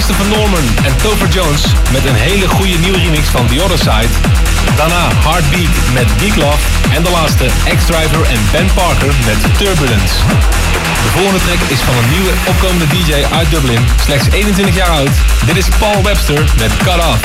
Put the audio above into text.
Christopher Norman en Topher Jones met een hele goede nieuwe remix van The Other Side. Daarna Heartbeat met Geek Love. En de laatste X-Driver en Ben Parker met Turbulence. De volgende track is van een nieuwe opkomende DJ uit Dublin, slechts 21 jaar oud. Dit is Paul Webster met Cut Off.